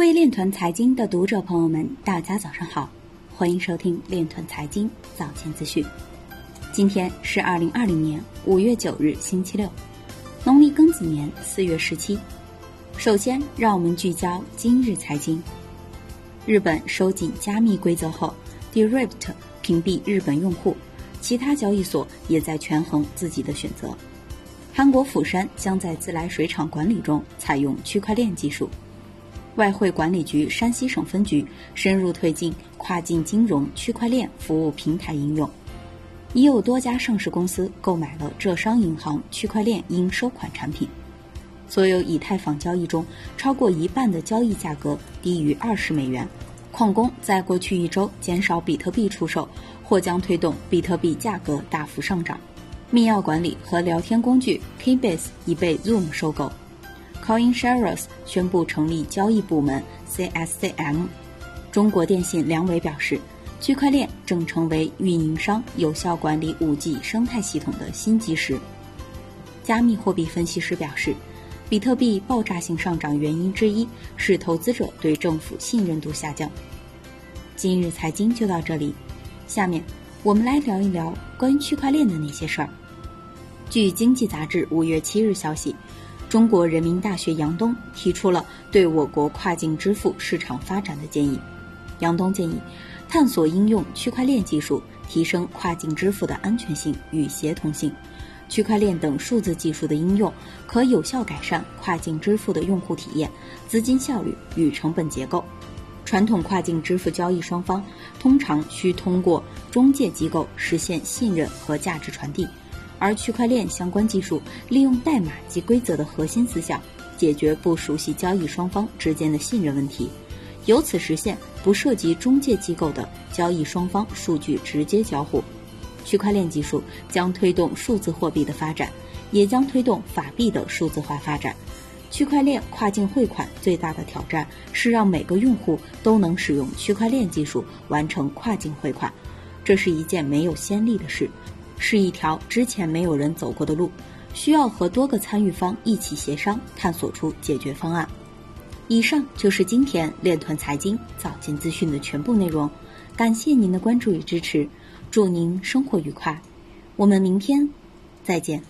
位链团财经的读者朋友们，大家早上好，欢迎收听链团财经早间资讯。今天是二零二零年五月九日，星期六，农历庚子年四月十七。首先，让我们聚焦今日财经。日本收紧加密规则后，Derived 屏蔽日本用户，其他交易所也在权衡自己的选择。韩国釜山将在自来水厂管理中采用区块链技术。外汇管理局山西省分局深入推进跨境金融区块链服务平台应用，已有多家上市公司购买了浙商银行区块链应收款产品。所有以太坊交易中，超过一半的交易价格低于二十美元。矿工在过去一周减少比特币出售，或将推动比特币价格大幅上涨。密钥管理和聊天工具 Keybase 已被 Zoom 收购。CoinShares 宣布成立交易部门 CSCM。中国电信梁伟表示，区块链正成为运营商有效管理 5G 生态系统的新基石。加密货币分析师表示，比特币爆炸性上涨原因之一是投资者对政府信任度下降。今日财经就到这里，下面我们来聊一聊关于区块链的那些事儿。据《经济杂志》五月七日消息。中国人民大学杨东提出了对我国跨境支付市场发展的建议。杨东建议，探索应用区块链技术，提升跨境支付的安全性与协同性。区块链等数字技术的应用，可有效改善跨境支付的用户体验、资金效率与成本结构。传统跨境支付交易双方通常需通过中介机构实现信任和价值传递。而区块链相关技术利用代码及规则的核心思想，解决不熟悉交易双方之间的信任问题，由此实现不涉及中介机构的交易双方数据直接交互。区块链技术将推动数字货币的发展，也将推动法币的数字化发展。区块链跨境汇款最大的挑战是让每个用户都能使用区块链技术完成跨境汇款，这是一件没有先例的事。是一条之前没有人走过的路，需要和多个参与方一起协商，探索出解决方案。以上就是今天链团财经早间资讯的全部内容，感谢您的关注与支持，祝您生活愉快，我们明天再见。